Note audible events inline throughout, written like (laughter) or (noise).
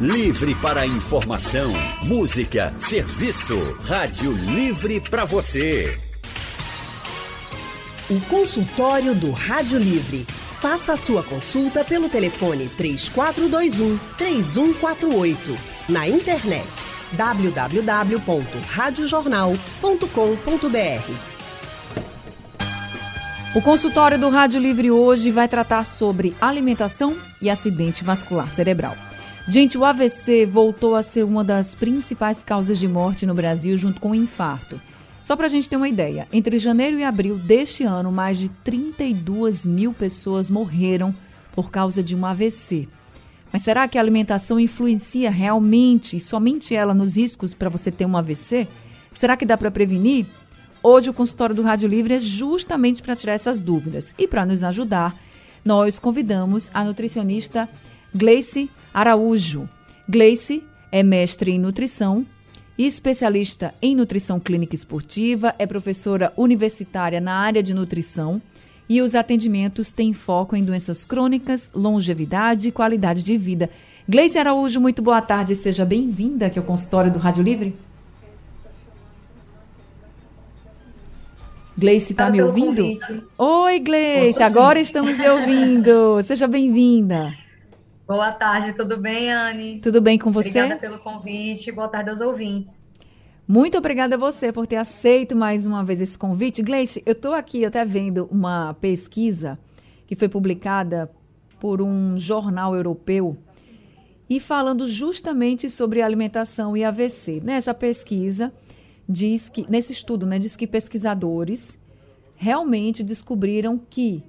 Livre para informação, música, serviço. Rádio Livre para você. O consultório do Rádio Livre. Faça a sua consulta pelo telefone 3421 3148. Na internet www.radiojornal.com.br. O consultório do Rádio Livre hoje vai tratar sobre alimentação e acidente vascular cerebral. Gente, o AVC voltou a ser uma das principais causas de morte no Brasil, junto com o infarto. Só para a gente ter uma ideia, entre janeiro e abril deste ano, mais de 32 mil pessoas morreram por causa de um AVC. Mas será que a alimentação influencia realmente e somente ela nos riscos para você ter um AVC? Será que dá para prevenir? Hoje o consultório do Rádio Livre é justamente para tirar essas dúvidas. E para nos ajudar, nós convidamos a nutricionista Gleice Araújo. Gleice é mestre em nutrição e especialista em nutrição clínica esportiva, é professora universitária na área de nutrição e os atendimentos têm foco em doenças crônicas, longevidade e qualidade de vida. Gleice Araújo, muito boa tarde, seja bem-vinda aqui ao consultório do Rádio Livre. Gleice, está me ouvindo? Convite. Oi, Gleice, agora estamos lhe ouvindo. Seja bem-vinda. Boa tarde, tudo bem, Anne? Tudo bem com você? Obrigada pelo convite. Boa tarde aos ouvintes. Muito obrigada a você por ter aceito mais uma vez esse convite. Gleice, eu estou aqui até vendo uma pesquisa que foi publicada por um jornal europeu e falando justamente sobre alimentação e AVC. Nessa pesquisa, diz que, nesse estudo, né, diz que pesquisadores realmente descobriram que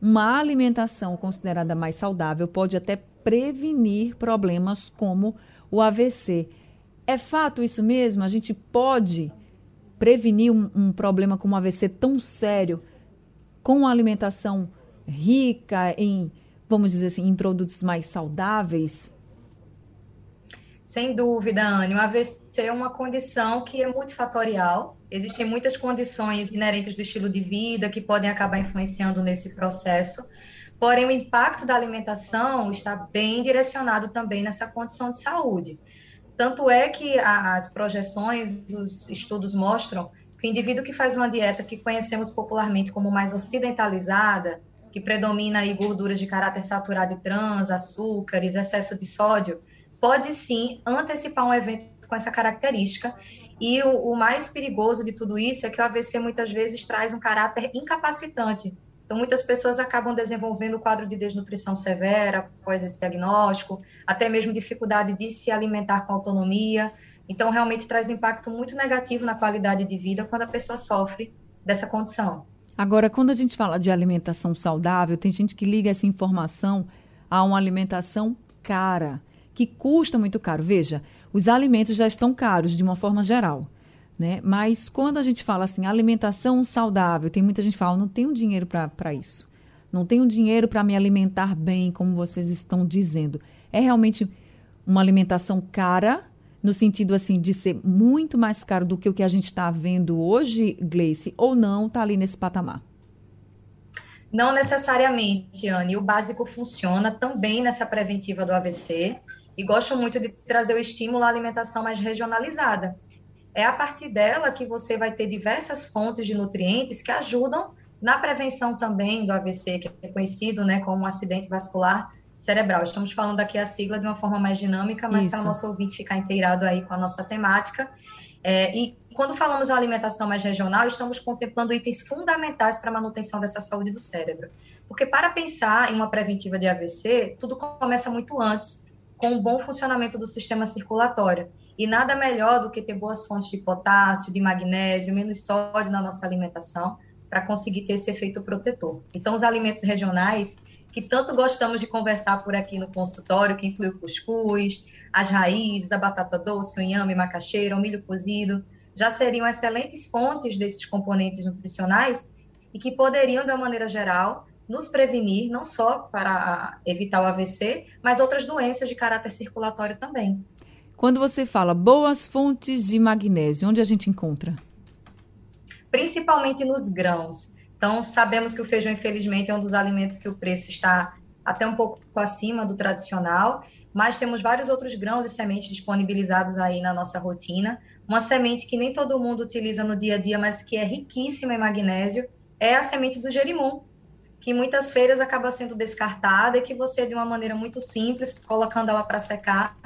uma alimentação considerada mais saudável pode até prevenir problemas como o AVC. É fato isso mesmo? A gente pode prevenir um, um problema como o AVC tão sério com uma alimentação rica em, vamos dizer assim, em produtos mais saudáveis? Sem dúvida, Anne, o AVC é uma condição que é multifatorial. Existem muitas condições inerentes do estilo de vida que podem acabar influenciando nesse processo. Porém, o impacto da alimentação está bem direcionado também nessa condição de saúde. Tanto é que as projeções, os estudos mostram que o indivíduo que faz uma dieta que conhecemos popularmente como mais ocidentalizada, que predomina aí gorduras de caráter saturado e trans, açúcares, excesso de sódio, pode sim antecipar um evento com essa característica. E o, o, mais perigoso de tudo isso é que o AVC muitas vezes traz um caráter incapacitante. Então, muitas pessoas acabam desenvolvendo quadro de desnutrição severa após esse diagnóstico, até mesmo dificuldade de se alimentar com autonomia. Então, realmente traz impacto muito negativo na qualidade de vida quando a pessoa sofre dessa condição. Agora, quando a gente fala de alimentação saudável, tem gente que liga essa informação a uma alimentação cara que custa muito caro. Veja, os alimentos já estão caros de uma forma geral. Né? Mas quando a gente fala assim, alimentação saudável, tem muita gente que fala, não tenho dinheiro para isso. Não tenho dinheiro para me alimentar bem, como vocês estão dizendo. É realmente uma alimentação cara, no sentido assim de ser muito mais caro do que o que a gente está vendo hoje, Gleice, ou não está ali nesse patamar? Não necessariamente, Anne. O básico funciona também nessa preventiva do AVC e gosto muito de trazer o estímulo à alimentação mais regionalizada. É a partir dela que você vai ter diversas fontes de nutrientes que ajudam na prevenção também do AVC, que é conhecido né, como um acidente vascular cerebral. Estamos falando aqui a sigla de uma forma mais dinâmica, mas para o nosso ouvinte ficar inteirado aí com a nossa temática. É, e quando falamos de uma alimentação mais regional, estamos contemplando itens fundamentais para a manutenção dessa saúde do cérebro. Porque para pensar em uma preventiva de AVC, tudo começa muito antes com um bom funcionamento do sistema circulatório. E nada melhor do que ter boas fontes de potássio, de magnésio, menos sódio na nossa alimentação, para conseguir ter esse efeito protetor. Então, os alimentos regionais, que tanto gostamos de conversar por aqui no consultório, que inclui o cuscuz, as raízes, a batata doce, o inhame, macaxeira, o milho cozido, já seriam excelentes fontes desses componentes nutricionais e que poderiam, de uma maneira geral, nos prevenir, não só para evitar o AVC, mas outras doenças de caráter circulatório também. Quando você fala boas fontes de magnésio, onde a gente encontra? Principalmente nos grãos. Então, sabemos que o feijão, infelizmente, é um dos alimentos que o preço está até um pouco acima do tradicional, mas temos vários outros grãos e sementes disponibilizados aí na nossa rotina. Uma semente que nem todo mundo utiliza no dia a dia, mas que é riquíssima em magnésio, é a semente do gerimum, que muitas feiras acaba sendo descartada e que você, de uma maneira muito simples, colocando ela para secar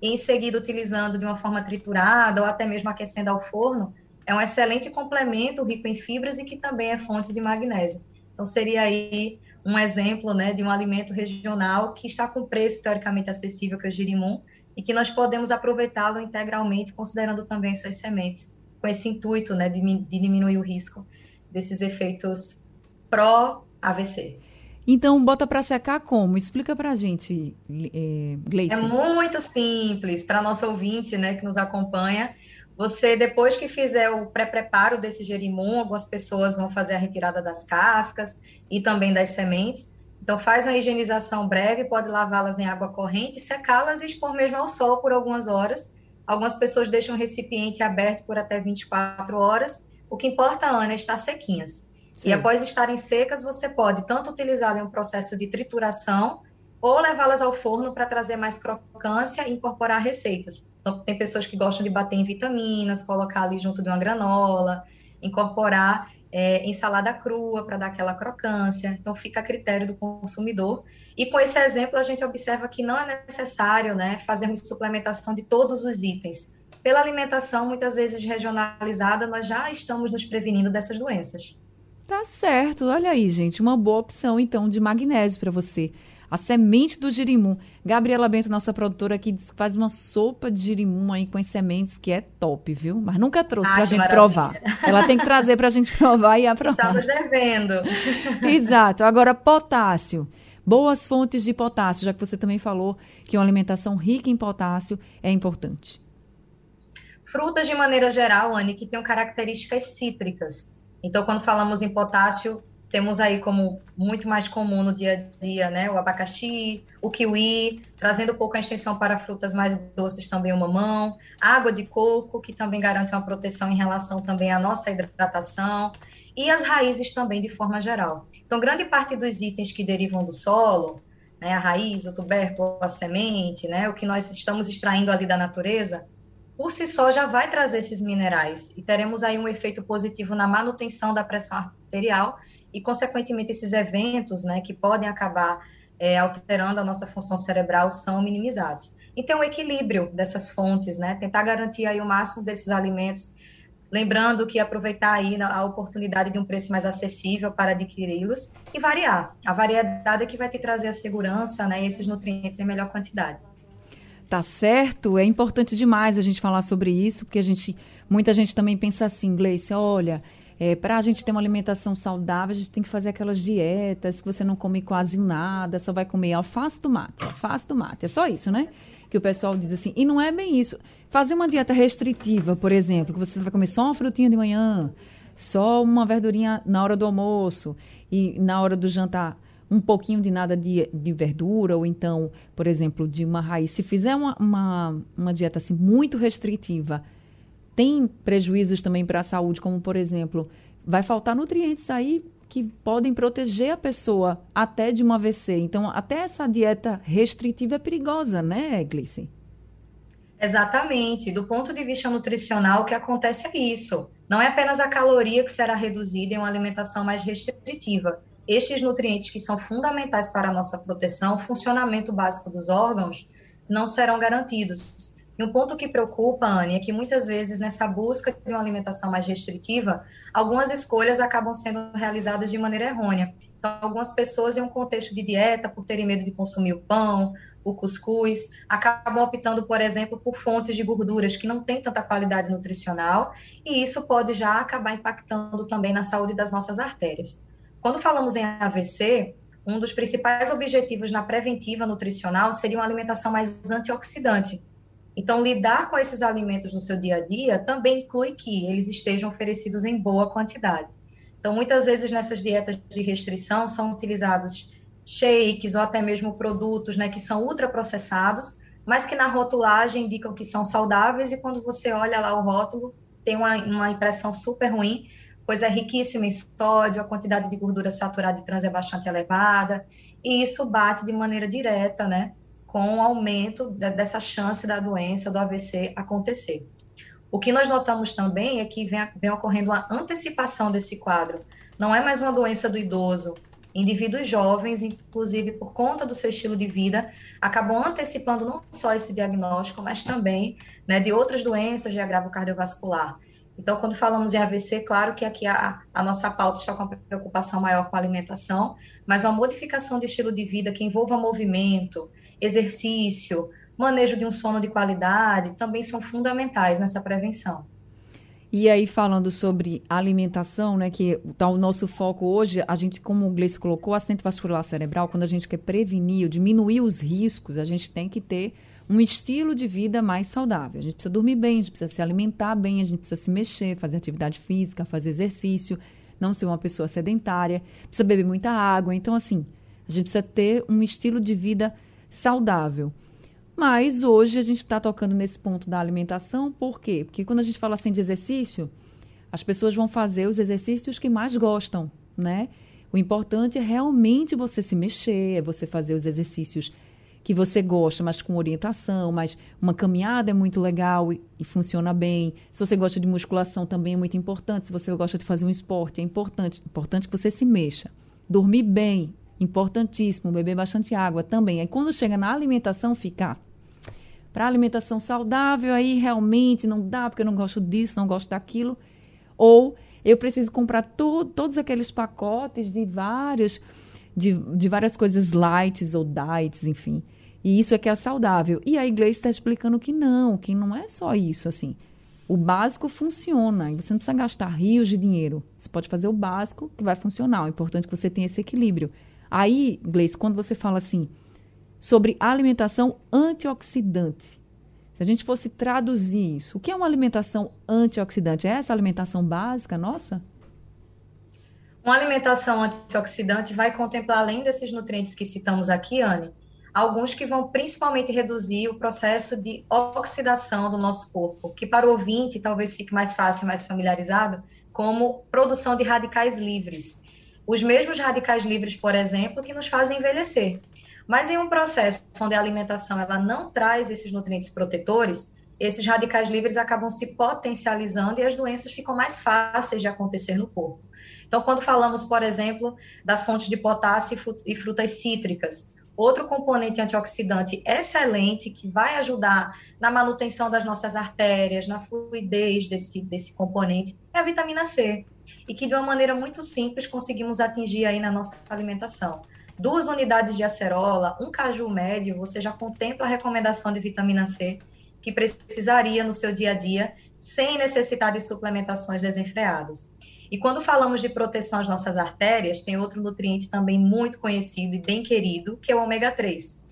e em seguida utilizando de uma forma triturada ou até mesmo aquecendo ao forno, é um excelente complemento rico em fibras e que também é fonte de magnésio. Então, seria aí um exemplo né, de um alimento regional que está com preço teoricamente acessível, que é o girimum, e que nós podemos aproveitá-lo integralmente, considerando também suas sementes, com esse intuito né, de, de diminuir o risco desses efeitos pró-AVC. Então, bota para secar como? Explica para a gente, é, Gleice. É muito simples, para nosso ouvinte né, que nos acompanha. Você, depois que fizer o pré-preparo desse gerimum, algumas pessoas vão fazer a retirada das cascas e também das sementes. Então, faz uma higienização breve, pode lavá-las em água corrente, secá-las e expor mesmo ao sol por algumas horas. Algumas pessoas deixam o recipiente aberto por até 24 horas. O que importa, Ana, é estar sequinhas. Sim. E após estarem secas, você pode tanto utilizá-las em um processo de trituração ou levá-las ao forno para trazer mais crocância e incorporar receitas. Então, tem pessoas que gostam de bater em vitaminas, colocar ali junto de uma granola, incorporar é, em salada crua para dar aquela crocância. Então, fica a critério do consumidor. E com esse exemplo, a gente observa que não é necessário né, fazermos suplementação de todos os itens. Pela alimentação, muitas vezes regionalizada, nós já estamos nos prevenindo dessas doenças. Tá certo. Olha aí, gente, uma boa opção, então, de magnésio para você a semente do girimum. Gabriela Bento, nossa produtora aqui, diz que faz uma sopa de girimum aí com as sementes, que é top, viu? Mas nunca trouxe para a gente maravilha. provar. Ela tem que trazer para a gente (laughs) provar e aprovar. Estamos devendo. Exato. Agora, potássio. Boas fontes de potássio, já que você também falou que uma alimentação rica em potássio é importante. Frutas, de maneira geral, Anne, que têm características cítricas. Então, quando falamos em potássio, temos aí como muito mais comum no dia a dia, né? O abacaxi, o kiwi, trazendo um pouco a extensão para frutas mais doces também o mamão, água de coco, que também garante uma proteção em relação também à nossa hidratação, e as raízes também de forma geral. Então, grande parte dos itens que derivam do solo, né, a raiz, o tubérculo, a semente, né, o que nós estamos extraindo ali da natureza, por si só já vai trazer esses minerais e teremos aí um efeito positivo na manutenção da pressão arterial e, consequentemente, esses eventos né, que podem acabar é, alterando a nossa função cerebral são minimizados. Então, o equilíbrio dessas fontes, né, tentar garantir aí o máximo desses alimentos, lembrando que aproveitar aí a oportunidade de um preço mais acessível para adquiri-los e variar. A variedade é que vai te trazer a segurança né, e esses nutrientes em melhor quantidade. Tá certo, é importante demais a gente falar sobre isso, porque a gente, muita gente também pensa assim, Gleice, olha, é, para a gente ter uma alimentação saudável, a gente tem que fazer aquelas dietas que você não come quase nada, só vai comer alface, tomate, alface, tomate. É só isso, né? Que o pessoal diz assim. E não é bem isso. Fazer uma dieta restritiva, por exemplo, que você vai comer só uma frutinha de manhã, só uma verdurinha na hora do almoço e na hora do jantar um pouquinho de nada de, de verdura, ou então, por exemplo, de uma raiz. Se fizer uma, uma, uma dieta assim muito restritiva, tem prejuízos também para a saúde, como por exemplo, vai faltar nutrientes aí que podem proteger a pessoa até de uma AVC. Então, até essa dieta restritiva é perigosa, né, Gleice? Exatamente. Do ponto de vista nutricional, o que acontece é isso. Não é apenas a caloria que será reduzida em uma alimentação mais restritiva. Estes nutrientes que são fundamentais para a nossa proteção, funcionamento básico dos órgãos, não serão garantidos. E um ponto que preocupa, Anne, é que muitas vezes nessa busca de uma alimentação mais restritiva, algumas escolhas acabam sendo realizadas de maneira errônea. Então, algumas pessoas, em um contexto de dieta, por terem medo de consumir o pão, o cuscuz, acabam optando, por exemplo, por fontes de gorduras que não têm tanta qualidade nutricional, e isso pode já acabar impactando também na saúde das nossas artérias. Quando falamos em AVC, um dos principais objetivos na preventiva nutricional seria uma alimentação mais antioxidante, então, lidar com esses alimentos no seu dia a dia também inclui que eles estejam oferecidos em boa quantidade. Então, muitas vezes nessas dietas de restrição são utilizados shakes ou até mesmo produtos né, que são ultraprocessados, mas que na rotulagem indicam que são saudáveis e quando você olha lá o rótulo, tem uma, uma impressão super ruim, pois é riquíssima em sódio, a quantidade de gordura saturada e trans é bastante elevada, e isso bate de maneira direta, né, com o aumento dessa chance da doença, do AVC acontecer. O que nós notamos também é que vem, vem ocorrendo uma antecipação desse quadro. Não é mais uma doença do idoso, indivíduos jovens, inclusive por conta do seu estilo de vida, acabam antecipando não só esse diagnóstico, mas também né, de outras doenças de agravo cardiovascular. Então, quando falamos em AVC, claro que aqui a, a nossa pauta está com uma preocupação maior com a alimentação, mas uma modificação de estilo de vida que envolva movimento, exercício, manejo de um sono de qualidade, também são fundamentais nessa prevenção. E aí, falando sobre alimentação, né, que tá o nosso foco hoje, a gente, como o Gleice colocou, acidente vascular cerebral, quando a gente quer prevenir ou diminuir os riscos, a gente tem que ter um estilo de vida mais saudável. A gente precisa dormir bem, a gente precisa se alimentar bem, a gente precisa se mexer, fazer atividade física, fazer exercício, não ser uma pessoa sedentária, precisa beber muita água. Então, assim, a gente precisa ter um estilo de vida saudável. Mas hoje a gente está tocando nesse ponto da alimentação, por quê? Porque quando a gente fala assim de exercício, as pessoas vão fazer os exercícios que mais gostam, né? O importante é realmente você se mexer, é você fazer os exercícios que você gosta, mas com orientação, mas uma caminhada é muito legal e, e, funciona bem. Se você gosta de musculação também é muito importante. Se você gosta de fazer um esporte, é importante, importante que você se mexa. Dormir bem, importantíssimo. Beber bastante água também. Aí quando chega na alimentação, ficar para alimentação saudável, aí realmente não dá, porque eu não gosto disso, não gosto daquilo. Ou eu preciso comprar to todos aqueles pacotes de vários de, de várias coisas lights ou diets, enfim. E isso é que é saudável. E a igreja está explicando que não, que não é só isso, assim. O básico funciona e você não precisa gastar rios de dinheiro. Você pode fazer o básico que vai funcionar. O importante é que você tenha esse equilíbrio. Aí, Gleice, quando você fala assim sobre alimentação antioxidante, se a gente fosse traduzir isso, o que é uma alimentação antioxidante? É essa alimentação básica nossa? Uma alimentação antioxidante vai contemplar, além desses nutrientes que citamos aqui, Anne, alguns que vão principalmente reduzir o processo de oxidação do nosso corpo, que para o ouvinte talvez fique mais fácil, mais familiarizado, como produção de radicais livres. Os mesmos radicais livres, por exemplo, que nos fazem envelhecer. Mas em um processo onde a alimentação ela não traz esses nutrientes protetores, esses radicais livres acabam se potencializando e as doenças ficam mais fáceis de acontecer no corpo. Então, quando falamos, por exemplo, das fontes de potássio e frutas cítricas, Outro componente antioxidante excelente que vai ajudar na manutenção das nossas artérias, na fluidez desse, desse componente, é a vitamina C. E que de uma maneira muito simples conseguimos atingir aí na nossa alimentação. Duas unidades de acerola, um caju médio, você já contempla a recomendação de vitamina C que precisaria no seu dia a dia, sem necessitar de suplementações desenfreadas. E quando falamos de proteção às nossas artérias, tem outro nutriente também muito conhecido e bem querido, que é o ômega 3.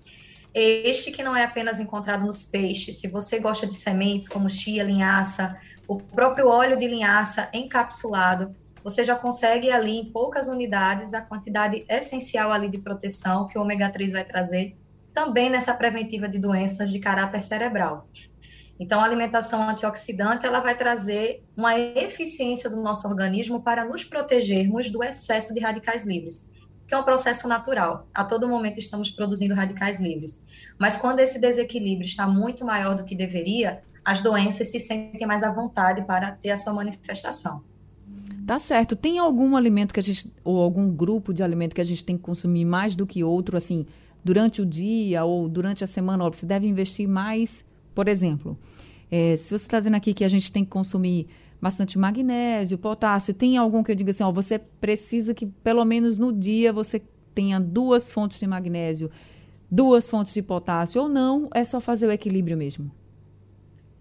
Este que não é apenas encontrado nos peixes, se você gosta de sementes como chia, linhaça, o próprio óleo de linhaça encapsulado, você já consegue ali em poucas unidades a quantidade essencial ali de proteção que o ômega 3 vai trazer, também nessa preventiva de doenças de caráter cerebral. Então, a alimentação antioxidante ela vai trazer uma eficiência do nosso organismo para nos protegermos do excesso de radicais livres, que é um processo natural. A todo momento estamos produzindo radicais livres. Mas quando esse desequilíbrio está muito maior do que deveria, as doenças se sentem mais à vontade para ter a sua manifestação. Tá certo. Tem algum alimento que a gente, ou algum grupo de alimento que a gente tem que consumir mais do que outro, assim, durante o dia ou durante a semana? Você deve investir mais por exemplo, é, se você está dizendo aqui que a gente tem que consumir bastante magnésio, potássio, tem algum que eu diga assim, ó, você precisa que pelo menos no dia você tenha duas fontes de magnésio, duas fontes de potássio, ou não, é só fazer o equilíbrio mesmo?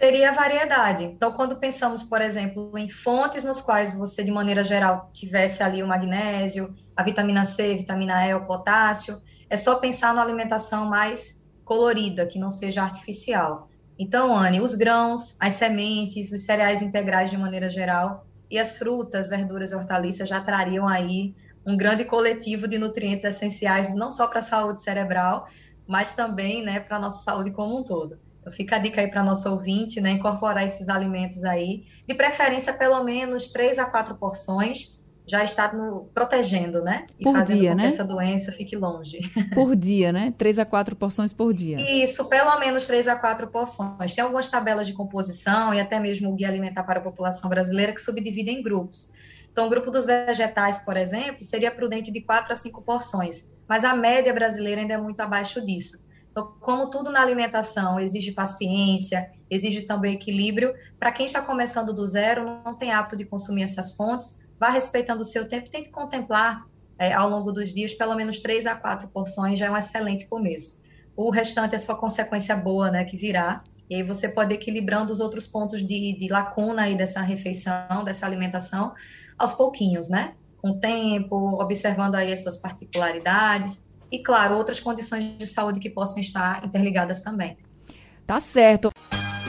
Seria a variedade. Então, quando pensamos, por exemplo, em fontes nos quais você, de maneira geral, tivesse ali o magnésio, a vitamina C, vitamina E, o potássio, é só pensar na alimentação mais colorida, que não seja artificial. Então, Anne, os grãos, as sementes, os cereais integrais de maneira geral e as frutas, verduras e hortaliças já trariam aí um grande coletivo de nutrientes essenciais, não só para a saúde cerebral, mas também né, para a nossa saúde como um todo. Então fica a dica aí para nosso ouvinte, né? Incorporar esses alimentos aí, de preferência pelo menos três a quatro porções, já está no, protegendo, né? E por fazendo dia, com né? que essa doença fique longe. (laughs) Por dia, né? Três a quatro porções por dia. Isso, pelo menos três a quatro porções. Tem algumas tabelas de composição e até mesmo o Guia Alimentar para a População Brasileira que subdividem em grupos. Então, o grupo dos vegetais, por exemplo, seria prudente de quatro a cinco porções, mas a média brasileira ainda é muito abaixo disso. Então, como tudo na alimentação exige paciência, exige também equilíbrio, para quem está começando do zero, não tem hábito de consumir essas fontes, vá respeitando o seu tempo tente contemplar é, ao longo dos dias pelo menos três a quatro porções, já é um excelente começo. O restante é só consequência boa, né, que virá, e aí você pode ir equilibrando os outros pontos de, de lacuna aí dessa refeição, dessa alimentação, aos pouquinhos, né? Com tempo, observando aí as suas particularidades, e, claro, outras condições de saúde que possam estar interligadas também. Tá certo.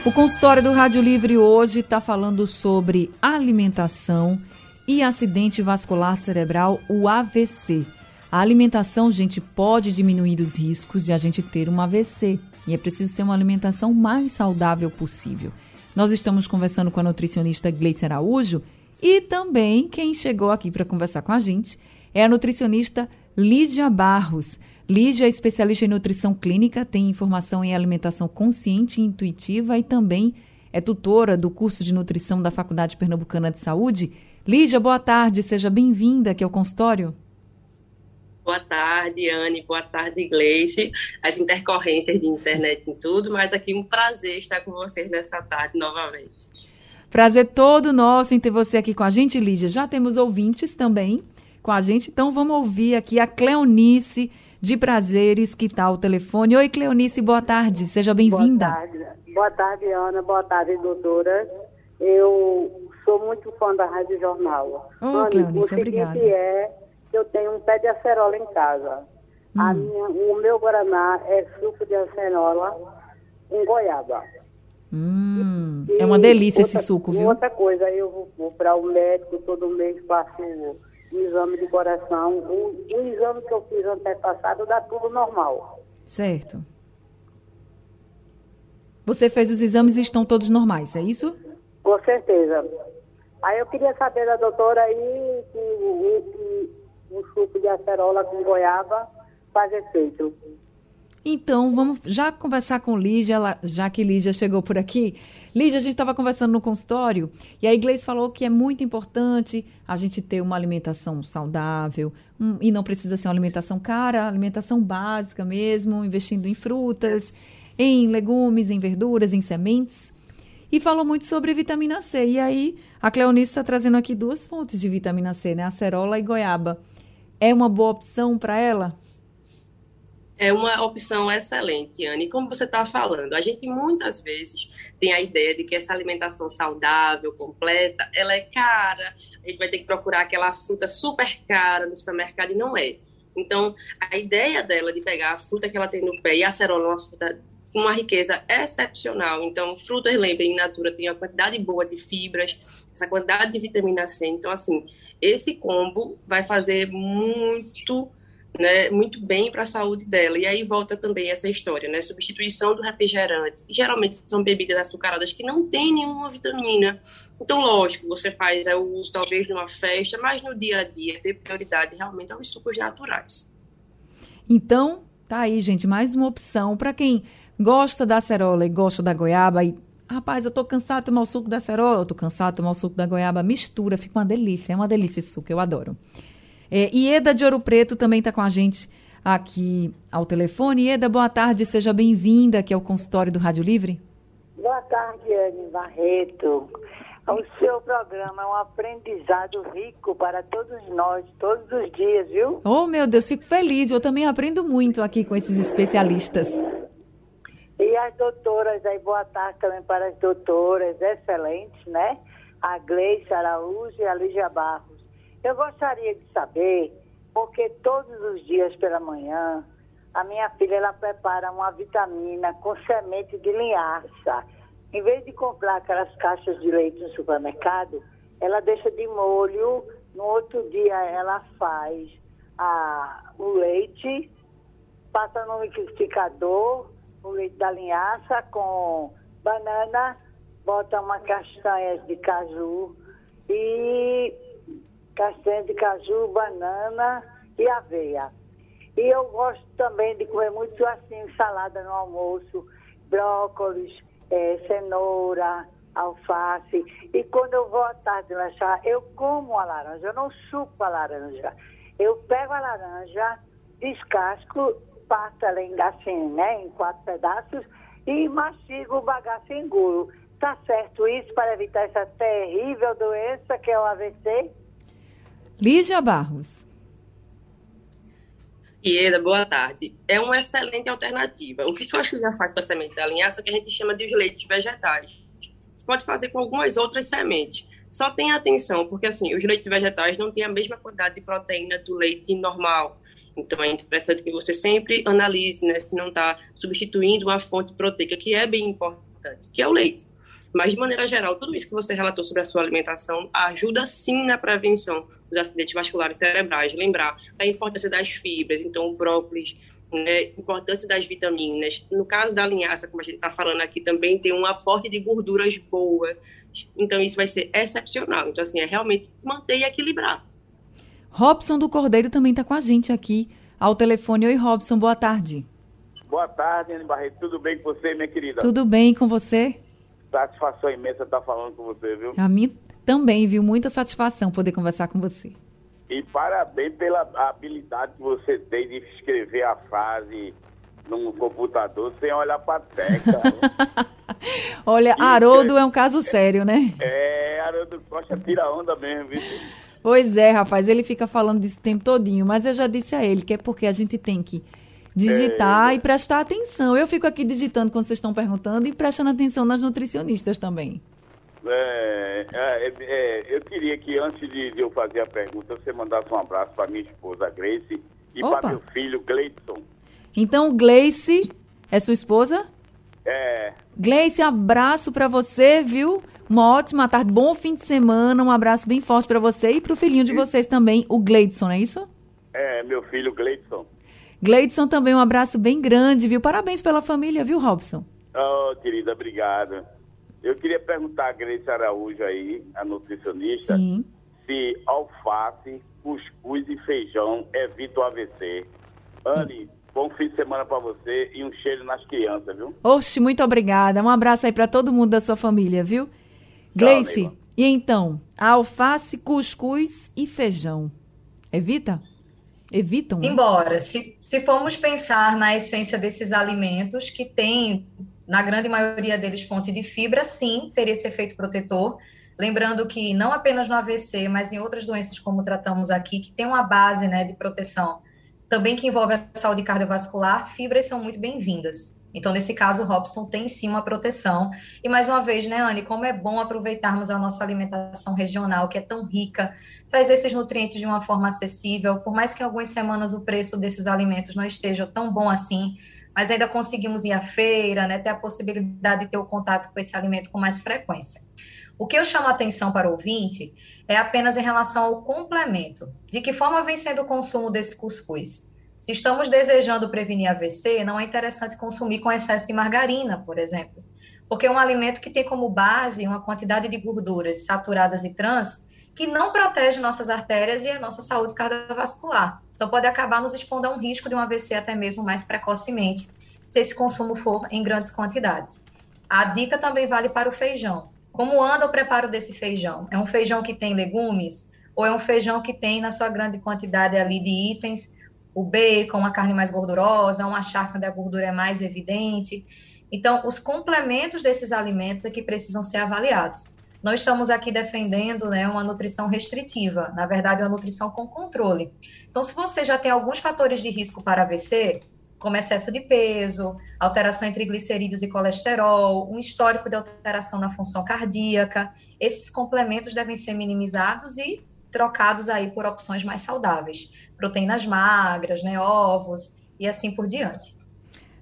O consultório do Rádio Livre hoje está falando sobre alimentação e acidente vascular cerebral, o AVC. A alimentação, gente, pode diminuir os riscos de a gente ter um AVC e é preciso ter uma alimentação mais saudável possível. Nós estamos conversando com a nutricionista Gleice Araújo e também quem chegou aqui para conversar com a gente é a nutricionista Lígia Barros. Lígia é especialista em nutrição clínica, tem informação em alimentação consciente e intuitiva e também é tutora do curso de nutrição da Faculdade Pernambucana de Saúde. Lígia, boa tarde, seja bem-vinda aqui ao consultório. Boa tarde, Anne. Boa tarde, Gleice. As intercorrências de internet em tudo, mas aqui um prazer estar com vocês nessa tarde novamente. Prazer todo nosso em ter você aqui com a gente, Lígia. Já temos ouvintes também com a gente. Então vamos ouvir aqui a Cleonice de Prazeres, que está ao telefone. Oi, Cleonice, boa tarde, seja bem-vinda. Boa tarde. Boa tarde, Ana. Boa tarde, doutora. Eu sou muito fã da Rádio Jornal. Oh, Ana, Cleonice, o obrigada. é que eu tenho um pé de acerola em casa. Hum. Minha, o meu Guaraná é suco de acerola com goiaba. Hum, é uma delícia outra, esse suco, viu? Outra coisa, eu vou, vou para o médico todo mês, passo o exame de coração. O, o exame que eu fiz antepassado dá tudo normal. Certo. Você fez os exames e estão todos normais, é isso? Com certeza. Aí eu queria saber da doutora aí o, o suco de acerola com goiaba faz efeito. Então, vamos já conversar com Lígia, já que Lígia chegou por aqui. Lígia, a gente estava conversando no consultório e a Iglesia falou que é muito importante a gente ter uma alimentação saudável um, e não precisa ser uma alimentação cara, alimentação básica mesmo, investindo em frutas, em legumes, em verduras, em sementes. E falou muito sobre vitamina C. E aí, a Cleonice está trazendo aqui duas fontes de vitamina C, né? Acerola e goiaba. É uma boa opção para ela? é uma opção excelente, Anne. Como você está falando, a gente muitas vezes tem a ideia de que essa alimentação saudável, completa, ela é cara, a gente vai ter que procurar aquela fruta super cara no supermercado e não é. Então, a ideia dela de pegar a fruta que ela tem no pé e a acerola, uma fruta uma riqueza excepcional. Então, frutas, lembrem, em natura tem uma quantidade boa de fibras, essa quantidade de vitamina C. Então, assim, esse combo vai fazer muito né, muito bem para a saúde dela. E aí volta também essa história, né? Substituição do refrigerante. Geralmente são bebidas açucaradas que não têm nenhuma vitamina. Então, lógico, você faz é, o uso talvez numa festa, mas no dia a dia ter prioridade realmente aos sucos naturais. Então, tá aí, gente, mais uma opção para quem gosta da acerola e gosta da goiaba e Rapaz, eu tô cansado de tomar o suco da acerola, eu tô cansado de tomar o suco da goiaba, mistura, fica uma delícia, é uma delícia esse suco, eu adoro. É, Ieda de Ouro Preto também está com a gente aqui ao telefone. Ieda, boa tarde, seja bem-vinda aqui ao consultório do Rádio Livre. Boa tarde, Anne Barreto. O seu programa é um aprendizado rico para todos nós, todos os dias, viu? Oh, meu Deus, fico feliz. Eu também aprendo muito aqui com esses especialistas. E as doutoras aí, boa tarde também para as doutoras excelentes, né? A Gleice Araújo e a Lígia Barros. Eu gostaria de saber, porque todos os dias pela manhã, a minha filha ela prepara uma vitamina com semente de linhaça. Em vez de comprar aquelas caixas de leite no supermercado, ela deixa de molho, no outro dia ela faz a, o leite, passa no liquidificador o leite da linhaça com banana, bota uma castanhas de caju e castanhas de caju, banana e aveia. E eu gosto também de comer muito assim, salada no almoço, brócolis, é, cenoura, alface. E quando eu vou à tarde lanchar, eu como a laranja, eu não chupo a laranja. Eu pego a laranja, descasco, parto ela em, assim, né, em quatro pedaços e mastigo o bagaço e engulo. Tá certo isso para evitar essa terrível doença que é o AVC? Lígia Barros. Ieda, boa tarde. É uma excelente alternativa. O que sua filha faz com a semente da linhaça que a gente chama de os leites vegetais. Você pode fazer com algumas outras sementes. Só tenha atenção, porque assim, os leites vegetais não têm a mesma quantidade de proteína do leite normal. Então é interessante que você sempre analise né, se não está substituindo uma fonte proteica, que é bem importante, que é o leite. Mas, de maneira geral, tudo isso que você relatou sobre a sua alimentação ajuda sim na prevenção dos acidentes vasculares cerebrais. Lembrar da importância das fibras, então o brócolis, né, importância das vitaminas. No caso da linhaça, como a gente está falando aqui, também tem um aporte de gorduras boa. Então, isso vai ser excepcional. Então, assim, é realmente manter e equilibrar. Robson do Cordeiro também está com a gente aqui ao telefone. Oi, Robson, boa tarde. Boa tarde, Anne Barreto. Tudo bem com você, minha querida? Tudo bem com você? Satisfação imensa estar falando com você, viu? A mim também, viu? Muita satisfação poder conversar com você. E parabéns pela habilidade que você tem de escrever a frase num computador sem olhar para a tecla. (laughs) Olha, Haroldo é um caso sério, né? É, Haroldo Costa tira onda mesmo, viu? Pois é, rapaz, ele fica falando disso o tempo todinho, mas eu já disse a ele que é porque a gente tem que digitar é, e prestar atenção. Eu fico aqui digitando quando vocês estão perguntando e prestando atenção nas nutricionistas também. É, é, é, eu queria que antes de, de, eu fazer a pergunta, você mandasse um abraço para minha esposa Grace e para meu filho Gleidson. Então, Gleice é sua esposa? É. Gleice, abraço para você, viu? Uma ótima tarde, bom fim de semana, um abraço bem forte para você e para o filhinho de vocês também, o Gleidson, é isso? É, meu filho Gleidson. Gleidson também um abraço bem grande, viu? Parabéns pela família, viu, Robson? Oh, querida, obrigada. Eu queria perguntar a Grace Araújo aí, a nutricionista, Sim. se alface, cuscuz e feijão evitam o AVC. Anne, bom fim de semana para você e um cheiro nas crianças, viu? Oxe, muito obrigada. Um abraço aí para todo mundo da sua família, viu? Gleice, e então, alface, cuscuz e feijão. Evita? evitam? Né? Embora, se, se formos pensar na essência desses alimentos, que tem, na grande maioria deles, fonte de fibra, sim, teria esse efeito protetor. Lembrando que não apenas no AVC, mas em outras doenças, como tratamos aqui, que tem uma base né, de proteção, também que envolve a saúde cardiovascular, fibras são muito bem-vindas. Então, nesse caso, o Robson tem sim uma proteção. E mais uma vez, né, Anne, como é bom aproveitarmos a nossa alimentação regional, que é tão rica, traz esses nutrientes de uma forma acessível. Por mais que em algumas semanas o preço desses alimentos não esteja tão bom assim, mas ainda conseguimos ir à feira, né, ter a possibilidade de ter o contato com esse alimento com mais frequência. O que eu chamo a atenção para o ouvinte é apenas em relação ao complemento. De que forma vem sendo o consumo desse cuscuz? Se estamos desejando prevenir AVC, não é interessante consumir com excesso de margarina, por exemplo, porque é um alimento que tem como base uma quantidade de gorduras saturadas e trans que não protege nossas artérias e a nossa saúde cardiovascular. Então, pode acabar nos expondo a um risco de um AVC até mesmo mais precocemente, se esse consumo for em grandes quantidades. A dica também vale para o feijão. Como anda o preparo desse feijão? É um feijão que tem legumes ou é um feijão que tem, na sua grande quantidade ali de itens, o bacon, uma carne mais gordurosa, uma charque onde a gordura é mais evidente. Então, os complementos desses alimentos é que precisam ser avaliados. Nós estamos aqui defendendo né, uma nutrição restritiva, na verdade, uma nutrição com controle. Então, se você já tem alguns fatores de risco para AVC, como excesso de peso, alteração em triglicerídeos e colesterol, um histórico de alteração na função cardíaca, esses complementos devem ser minimizados e trocados aí por opções mais saudáveis, proteínas magras, né, ovos e assim por diante.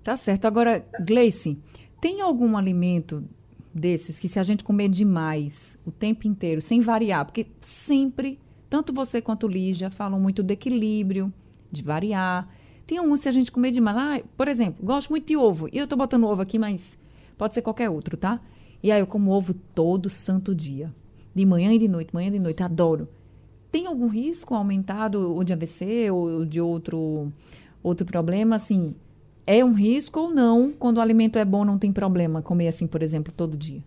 Tá certo. Agora, Gleice, tem algum alimento desses que se a gente comer demais o tempo inteiro, sem variar, porque sempre, tanto você quanto Lígia falam muito de equilíbrio, de variar. Tem alguns se a gente comer demais. Ah, por exemplo, gosto muito de ovo. E eu tô botando ovo aqui, mas pode ser qualquer outro, tá? E aí eu como ovo todo santo dia. De manhã e de noite, manhã e de noite. Adoro. Tem algum risco aumentado ou de AVC ou de outro, outro problema? Assim, é um risco ou não? Quando o alimento é bom, não tem problema comer assim, por exemplo, todo dia?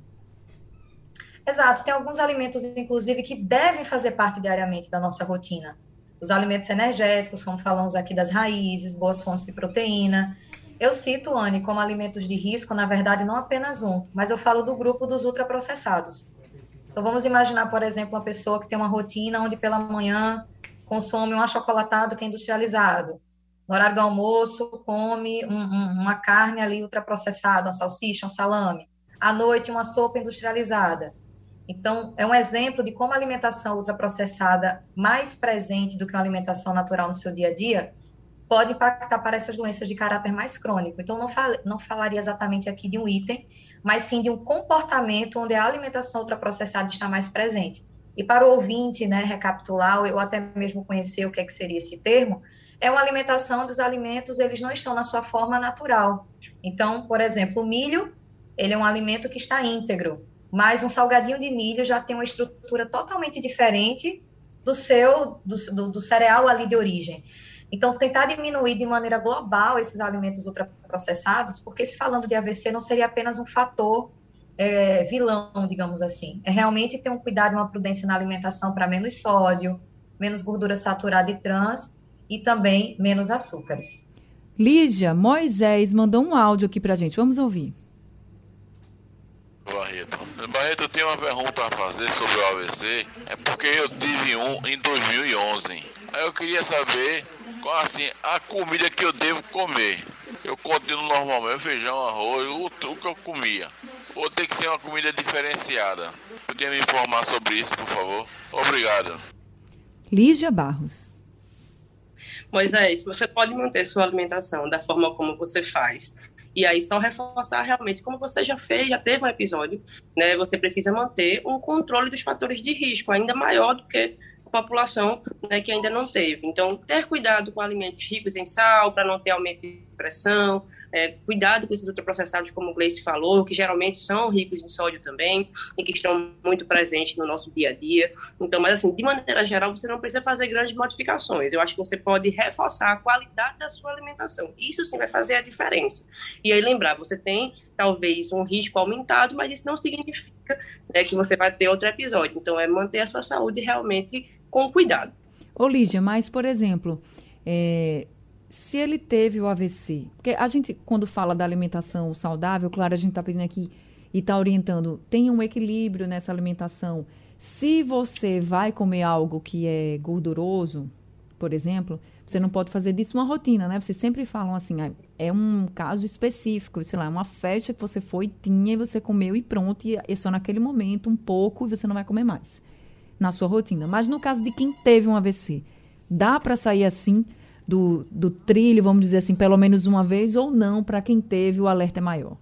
Exato. Tem alguns alimentos, inclusive, que devem fazer parte diariamente da nossa rotina. Os alimentos energéticos, como falamos aqui das raízes, boas fontes de proteína. Eu cito, Anne, como alimentos de risco, na verdade, não apenas um, mas eu falo do grupo dos ultraprocessados. Então, vamos imaginar, por exemplo, uma pessoa que tem uma rotina onde pela manhã consome um achocolatado que é industrializado. No horário do almoço, come um, um, uma carne ali ultraprocessada, uma salsicha, um salame. À noite, uma sopa industrializada. Então, é um exemplo de como a alimentação ultraprocessada, mais presente do que uma alimentação natural no seu dia a dia, pode impactar para essas doenças de caráter mais crônico. Então, não, fal não falaria exatamente aqui de um item, mas sim de um comportamento onde a alimentação ultraprocessada está mais presente. E para o ouvinte, né, recapitular, ou até mesmo conhecer o que, é que seria esse termo, é uma alimentação dos alimentos, eles não estão na sua forma natural. Então, por exemplo, o milho, ele é um alimento que está íntegro, mas um salgadinho de milho já tem uma estrutura totalmente diferente do seu, do, do, do cereal ali de origem. Então, tentar diminuir de maneira global esses alimentos ultraprocessados, porque se falando de AVC não seria apenas um fator é, vilão, digamos assim. É realmente ter um cuidado e uma prudência na alimentação para menos sódio, menos gordura saturada e trans e também menos açúcares. Lígia, Moisés mandou um áudio aqui para a gente. Vamos ouvir. Barreto. Barreto, eu tenho uma pergunta a fazer sobre o AVC. É porque eu tive um em 2011. Aí eu queria saber assim a comida que eu devo comer. Eu continuo normalmente feijão, arroz, o, o que eu comia. Ou tem que ser uma comida diferenciada. Podia me informar sobre isso, por favor? Obrigado. Lígia Barros. Moisés, você pode manter sua alimentação da forma como você faz. E aí só reforçar realmente, como você já fez, já teve um episódio, né? Você precisa manter um controle dos fatores de risco ainda maior do que população né, que ainda não teve. Então, ter cuidado com alimentos ricos em sal, para não ter aumento de pressão, é, cuidado com esses ultraprocessados, como o Gleice falou, que geralmente são ricos em sódio também e que estão muito presentes no nosso dia a dia. Então, mas assim, de maneira geral, você não precisa fazer grandes modificações. Eu acho que você pode reforçar a qualidade da sua alimentação. Isso sim vai fazer a diferença. E aí lembrar, você tem talvez um risco aumentado, mas isso não significa né, que você vai ter outro episódio. Então, é manter a sua saúde realmente com cuidado. Ô, Lígia, mas, por exemplo, é, se ele teve o AVC, porque a gente, quando fala da alimentação saudável, claro, a gente está pedindo aqui e está orientando, tem um equilíbrio nessa alimentação. Se você vai comer algo que é gorduroso, por exemplo, você não pode fazer disso uma rotina, né? Vocês sempre falam assim, ah, é um caso específico, sei lá, uma festa que você foi, tinha e você comeu e pronto, e é só naquele momento, um pouco, e você não vai comer mais na sua rotina. Mas no caso de quem teve um AVC, dá para sair assim do, do trilho, vamos dizer assim, pelo menos uma vez ou não, para quem teve o alerta é maior?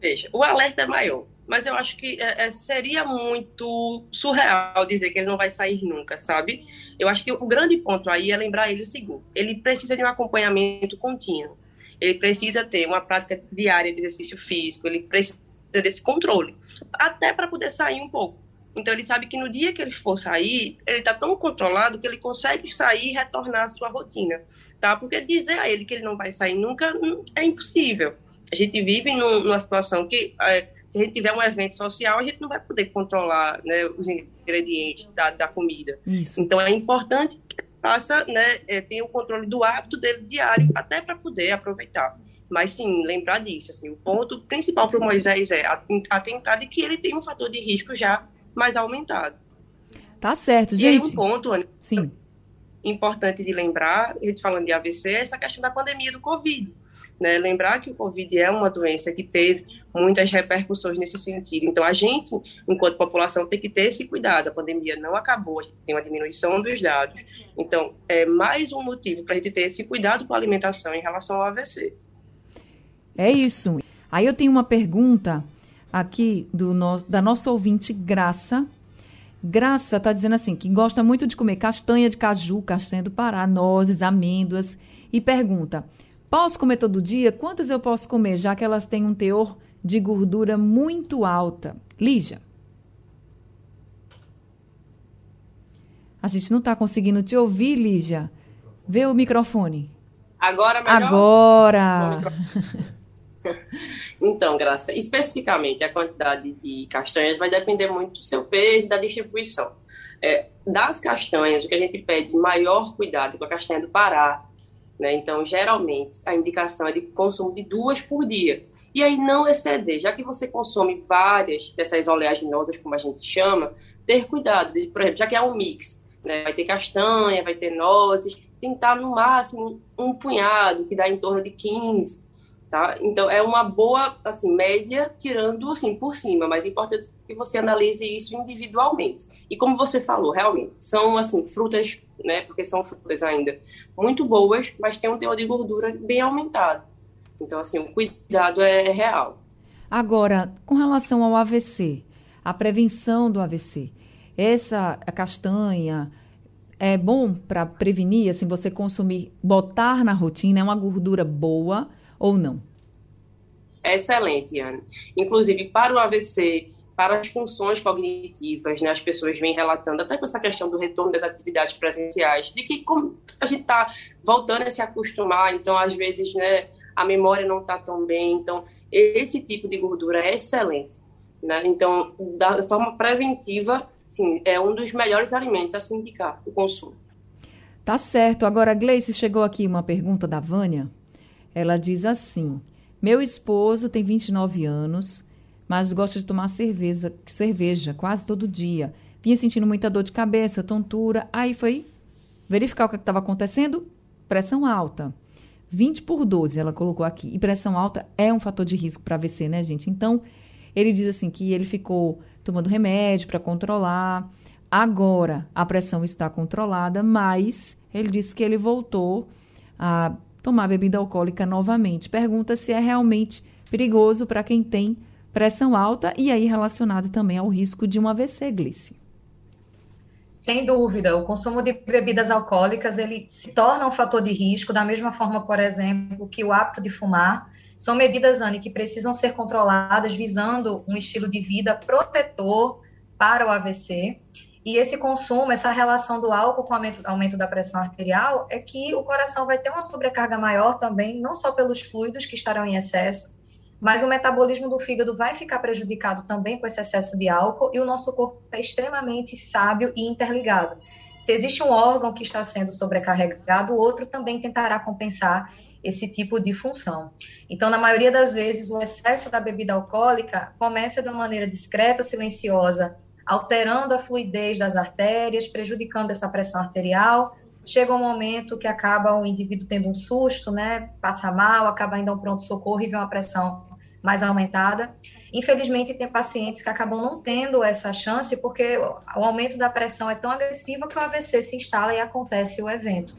Veja, o alerta é maior, mas eu acho que é, é, seria muito surreal dizer que ele não vai sair nunca, sabe? Eu acho que o grande ponto aí é lembrar ele o seguinte: ele precisa de um acompanhamento contínuo, ele precisa ter uma prática diária de exercício físico, ele precisa desse controle, até para poder sair um pouco. Então ele sabe que no dia que ele for sair, ele está tão controlado que ele consegue sair e retornar à sua rotina, tá? Porque dizer a ele que ele não vai sair nunca hum, é impossível. A gente vive num, numa situação que é, se a gente tiver um evento social, a gente não vai poder controlar né, os ingredientes da, da comida. Isso. Então é importante que faça, né, é, tenha o controle do hábito dele diário, até para poder aproveitar. Mas sim, lembrar disso. Assim, o ponto principal para o Moisés é atentar de que ele tem um fator de risco já mais aumentado. Tá certo, gente. E um ponto, Ana, Sim. importante de lembrar, a gente falando de AVC, é essa questão da pandemia do Covid. Né? Lembrar que o Covid é uma doença que teve muitas repercussões nesse sentido. Então, a gente, enquanto população, tem que ter esse cuidado. A pandemia não acabou, a gente tem uma diminuição dos dados. Então, é mais um motivo para a gente ter esse cuidado com a alimentação em relação ao AVC. É isso. Aí eu tenho uma pergunta aqui do nosso, da nossa ouvinte Graça. Graça está dizendo assim, que gosta muito de comer castanha de caju, castanha do Pará, nozes, amêndoas e pergunta: Posso comer todo dia? Quantas eu posso comer, já que elas têm um teor de gordura muito alta? Lígia. A gente não está conseguindo te ouvir, Lígia. Vê o microfone. Agora melhor? Agora! (laughs) Então, Graça, especificamente a quantidade de castanhas vai depender muito do seu peso e da distribuição. É, das castanhas, o que a gente pede maior cuidado com a castanha do Pará, né? Então, geralmente, a indicação é de consumo de duas por dia. E aí não exceder, já que você consome várias dessas oleaginosas, como a gente chama, ter cuidado. De, por exemplo, já que é um mix, né? vai ter castanha, vai ter nozes, tentar no máximo um punhado, que dá em torno de 15 Tá? Então, é uma boa assim, média, tirando assim, por cima, mas é importante que você analise isso individualmente. E como você falou, realmente, são assim, frutas, né, porque são frutas ainda muito boas, mas tem um teor de gordura bem aumentado. Então, assim, o cuidado é real. Agora, com relação ao AVC, a prevenção do AVC, essa castanha é bom para prevenir, assim, você consumir, botar na rotina, é uma gordura boa, ou não? É excelente, Anne. Inclusive, para o AVC, para as funções cognitivas, né, as pessoas vêm relatando, até com essa questão do retorno das atividades presenciais, de que como a gente está voltando a se acostumar, então, às vezes, né, a memória não está tão bem. Então, esse tipo de gordura é excelente. Né? Então, da forma preventiva, sim, é um dos melhores alimentos a se indicar o consumo. Tá certo. Agora, Gleice, chegou aqui uma pergunta da Vânia. Ela diz assim: Meu esposo tem 29 anos, mas gosta de tomar cerveja, cerveja quase todo dia. Vinha sentindo muita dor de cabeça, tontura. Aí foi verificar o que estava acontecendo. Pressão alta. 20 por 12, ela colocou aqui. E pressão alta é um fator de risco para AVC, né, gente? Então, ele diz assim que ele ficou tomando remédio para controlar. Agora a pressão está controlada, mas ele disse que ele voltou a tomar bebida alcoólica novamente. Pergunta se é realmente perigoso para quem tem pressão alta e aí relacionado também ao risco de um AVC, Glice. Sem dúvida, o consumo de bebidas alcoólicas ele se torna um fator de risco, da mesma forma, por exemplo, que o hábito de fumar. São medidas, Anne, que precisam ser controladas visando um estilo de vida protetor para o AVC. E esse consumo, essa relação do álcool com o aumento, aumento, da pressão arterial, é que o coração vai ter uma sobrecarga maior também, não só pelos fluidos que estarão em excesso, mas o metabolismo do fígado vai ficar prejudicado também com esse excesso de álcool e o nosso corpo é extremamente sábio e interligado. Se existe um órgão que está sendo sobrecarregado, o outro também tentará compensar esse tipo de função. Então, na maioria das vezes, o excesso da bebida alcoólica começa de uma maneira discreta, silenciosa, alterando a fluidez das artérias, prejudicando essa pressão arterial. Chega um momento que acaba o indivíduo tendo um susto, né? Passa mal, acaba indo a um pronto-socorro e vê uma pressão mais aumentada. Infelizmente, tem pacientes que acabam não tendo essa chance porque o aumento da pressão é tão agressivo que o AVC se instala e acontece o evento.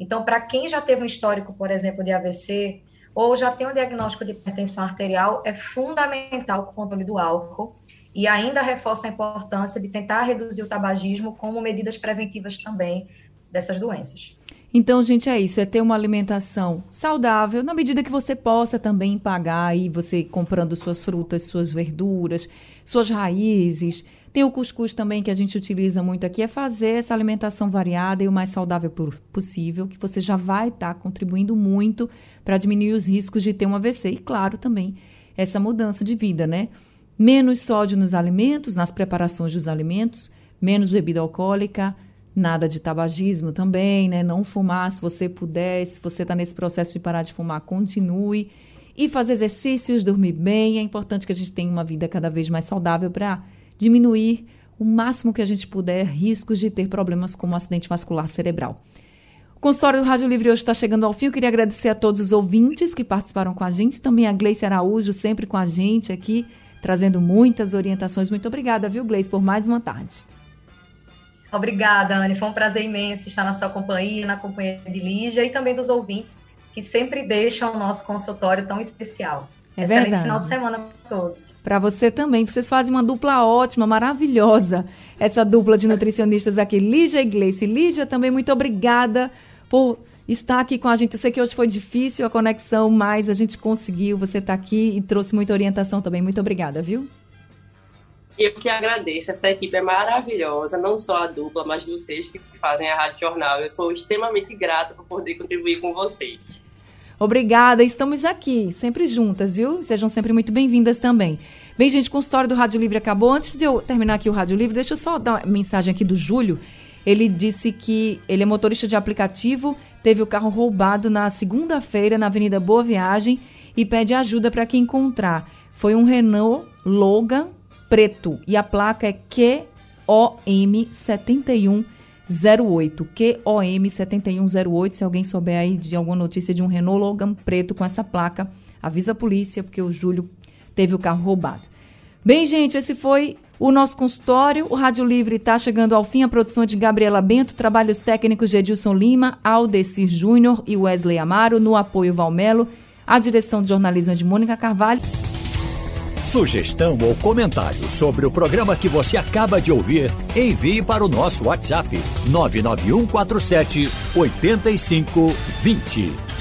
Então, para quem já teve um histórico, por exemplo, de AVC ou já tem um diagnóstico de hipertensão arterial, é fundamental o controle do álcool e ainda reforça a importância de tentar reduzir o tabagismo como medidas preventivas também dessas doenças. Então, gente, é isso, é ter uma alimentação saudável, na medida que você possa também pagar aí, você comprando suas frutas, suas verduras, suas raízes. Tem o cuscuz também que a gente utiliza muito aqui, é fazer essa alimentação variada e o mais saudável possível, que você já vai estar tá contribuindo muito para diminuir os riscos de ter um AVC. E, claro, também essa mudança de vida, né? Menos sódio nos alimentos, nas preparações dos alimentos, menos bebida alcoólica, nada de tabagismo também, né? Não fumar se você puder, se você está nesse processo de parar de fumar, continue. E fazer exercícios, dormir bem. É importante que a gente tenha uma vida cada vez mais saudável para diminuir o máximo que a gente puder riscos de ter problemas como acidente vascular cerebral. O consultório do Rádio Livre hoje está chegando ao fim. Eu queria agradecer a todos os ouvintes que participaram com a gente, também a Gleice Araújo, sempre com a gente aqui trazendo muitas orientações. Muito obrigada, viu, Gleice, por mais uma tarde. Obrigada, Anne. Foi um prazer imenso estar na sua companhia, na companhia de Lígia e também dos ouvintes que sempre deixam o nosso consultório tão especial. É Excelente verdade. final de semana para todos. Para você também. Vocês fazem uma dupla ótima, maravilhosa. Essa dupla de nutricionistas aqui, Lígia e Gleice. Lígia, também muito obrigada por estar aqui com a gente. Eu sei que hoje foi difícil a conexão, mas a gente conseguiu. Você está aqui e trouxe muita orientação também. Muito obrigada, viu? Eu que agradeço. Essa equipe é maravilhosa, não só a dupla, mas vocês que fazem a Rádio Jornal. Eu sou extremamente grata por poder contribuir com vocês. Obrigada, estamos aqui, sempre juntas, viu? Sejam sempre muito bem-vindas também. Bem, gente, com a história do Rádio Livre acabou. Antes de eu terminar aqui o Rádio Livre, deixa eu só dar uma mensagem aqui do Júlio. Ele disse que ele é motorista de aplicativo, teve o carro roubado na segunda-feira na Avenida Boa Viagem e pede ajuda para quem encontrar. Foi um Renault Logan preto e a placa é QOM 7108. QOM 7108. Se alguém souber aí de alguma notícia de um Renault Logan preto com essa placa, avisa a polícia, porque o Júlio teve o carro roubado. Bem, gente, esse foi o nosso consultório. O Rádio Livre está chegando ao fim. A produção é de Gabriela Bento, trabalhos técnicos de Edilson Lima, Aldecir Júnior e Wesley Amaro, no apoio Valmelo, a direção de jornalismo é de Mônica Carvalho. Sugestão ou comentário sobre o programa que você acaba de ouvir, envie para o nosso WhatsApp 99147 8520.